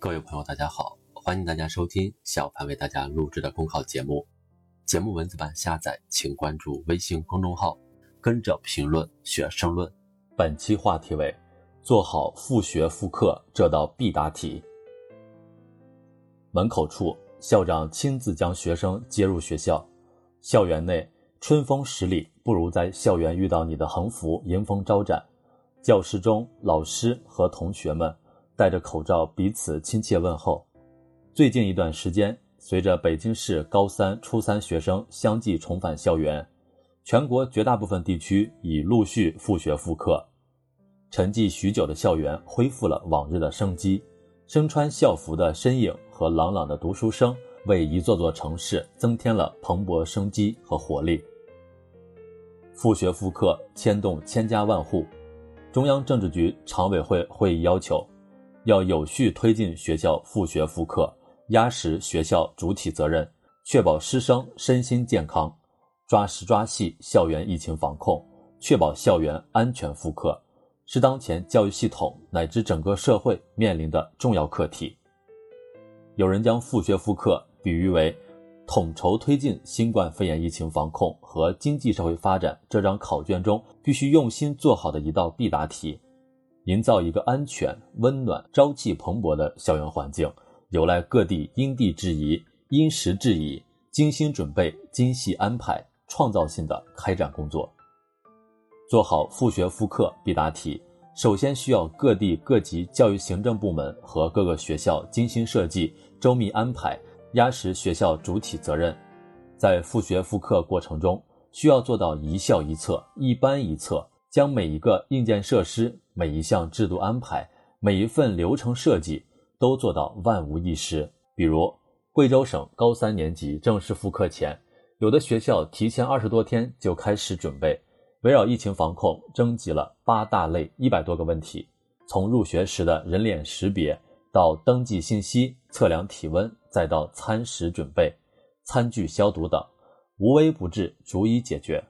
各位朋友，大家好，欢迎大家收听小潘为大家录制的公考节目。节目文字版下载，请关注微信公众号，跟着评论学申论。本期话题为：做好复学复课这道必答题。门口处，校长亲自将学生接入学校。校园内，春风十里，不如在校园遇到你的横幅迎风招展。教室中，老师和同学们。戴着口罩，彼此亲切问候。最近一段时间，随着北京市高三、初三学生相继重返校园，全国绝大部分地区已陆续复学复课。沉寂许久的校园恢复了往日的生机，身穿校服的身影和朗朗的读书声，为一座座城市增添了蓬勃生机和活力。复学复课牵动千家万户，中央政治局常委会会议要求。要有序推进学校复学复课，压实学校主体责任，确保师生身心健康，抓实抓细校园疫情防控，确保校园安全复课，是当前教育系统乃至整个社会面临的重要课题。有人将复学复课比喻为统筹推进新冠肺炎疫情防控和经济社会发展这张考卷中必须用心做好的一道必答题。营造一个安全、温暖、朝气蓬勃的校园环境，有赖各地因地制宜、因时制宜、精心准备、精细安排、创造性的开展工作。做好复学复课必答题，首先需要各地各级教育行政部门和各个学校精心设计、周密安排，压实学校主体责任。在复学复课过程中，需要做到一校一策、一班一策。将每一个硬件设施、每一项制度安排、每一份流程设计都做到万无一失。比如，贵州省高三年级正式复课前，有的学校提前二十多天就开始准备，围绕疫情防控征集了八大类一百多个问题，从入学时的人脸识别到登记信息、测量体温，再到餐食准备、餐具消毒等，无微不至，逐一解决。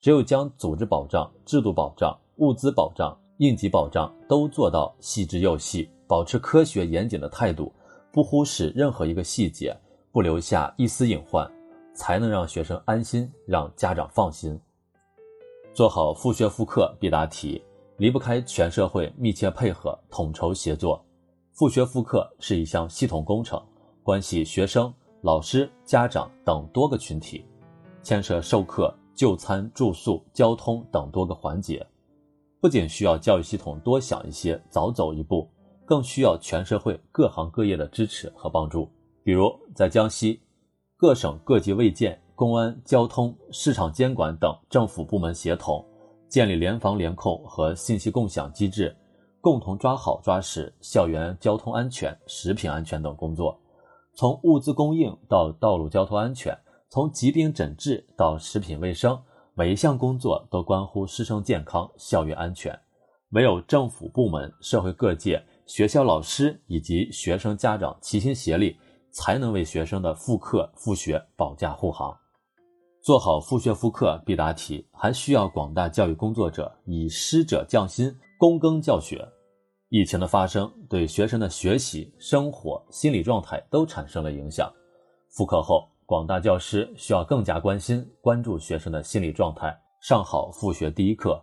只有将组织保障、制度保障、物资保障、应急保障都做到细致又细，保持科学严谨的态度，不忽视任何一个细节，不留下一丝隐患，才能让学生安心，让家长放心。做好复学复课必答题，离不开全社会密切配合、统筹协作。复学复课是一项系统工程，关系学生、老师、家长等多个群体，牵涉授课。就餐、住宿、交通等多个环节，不仅需要教育系统多想一些、早走一步，更需要全社会各行各业的支持和帮助。比如，在江西，各省各级卫健、公安、交通、市场监管等政府部门协同，建立联防联控和信息共享机制，共同抓好抓实校园交通安全、食品安全等工作，从物资供应到道路交通安全。从疾病诊治到食品卫生，每一项工作都关乎师生健康、校园安全。唯有政府部门、社会各界、学校老师以及学生家长齐心协力，才能为学生的复课复学保驾护航。做好复学复课必答题，还需要广大教育工作者以师者匠心，躬耕教学。疫情的发生对学生的学习、生活、心理状态都产生了影响。复课后。广大教师需要更加关心、关注学生的心理状态，上好复学第一课。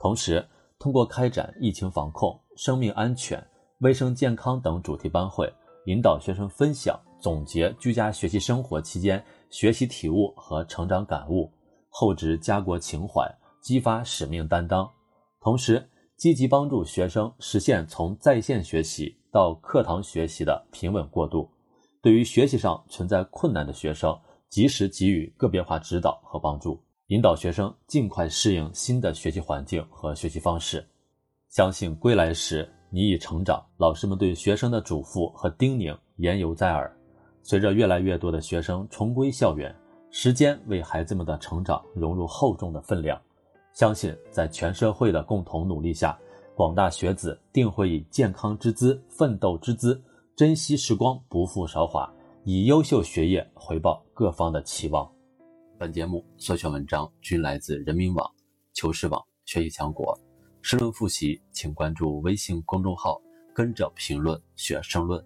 同时，通过开展疫情防控、生命安全、卫生健康等主题班会，引导学生分享、总结居家学习生活期间学习体悟和成长感悟，厚植家国情怀，激发使命担当。同时，积极帮助学生实现从在线学习到课堂学习的平稳过渡。对于学习上存在困难的学生，及时给予个别化指导和帮助，引导学生尽快适应新的学习环境和学习方式。相信归来时你已成长，老师们对学生的嘱咐和叮咛言犹在耳。随着越来越多的学生重归校园，时间为孩子们的成长融入厚重的分量。相信在全社会的共同努力下，广大学子定会以健康之姿、奋斗之姿。珍惜时光，不负韶华，以优秀学业回报各方的期望。本节目所选文章均来自人民网、求是网、学习强国。申论复习，请关注微信公众号，跟着评论学申论。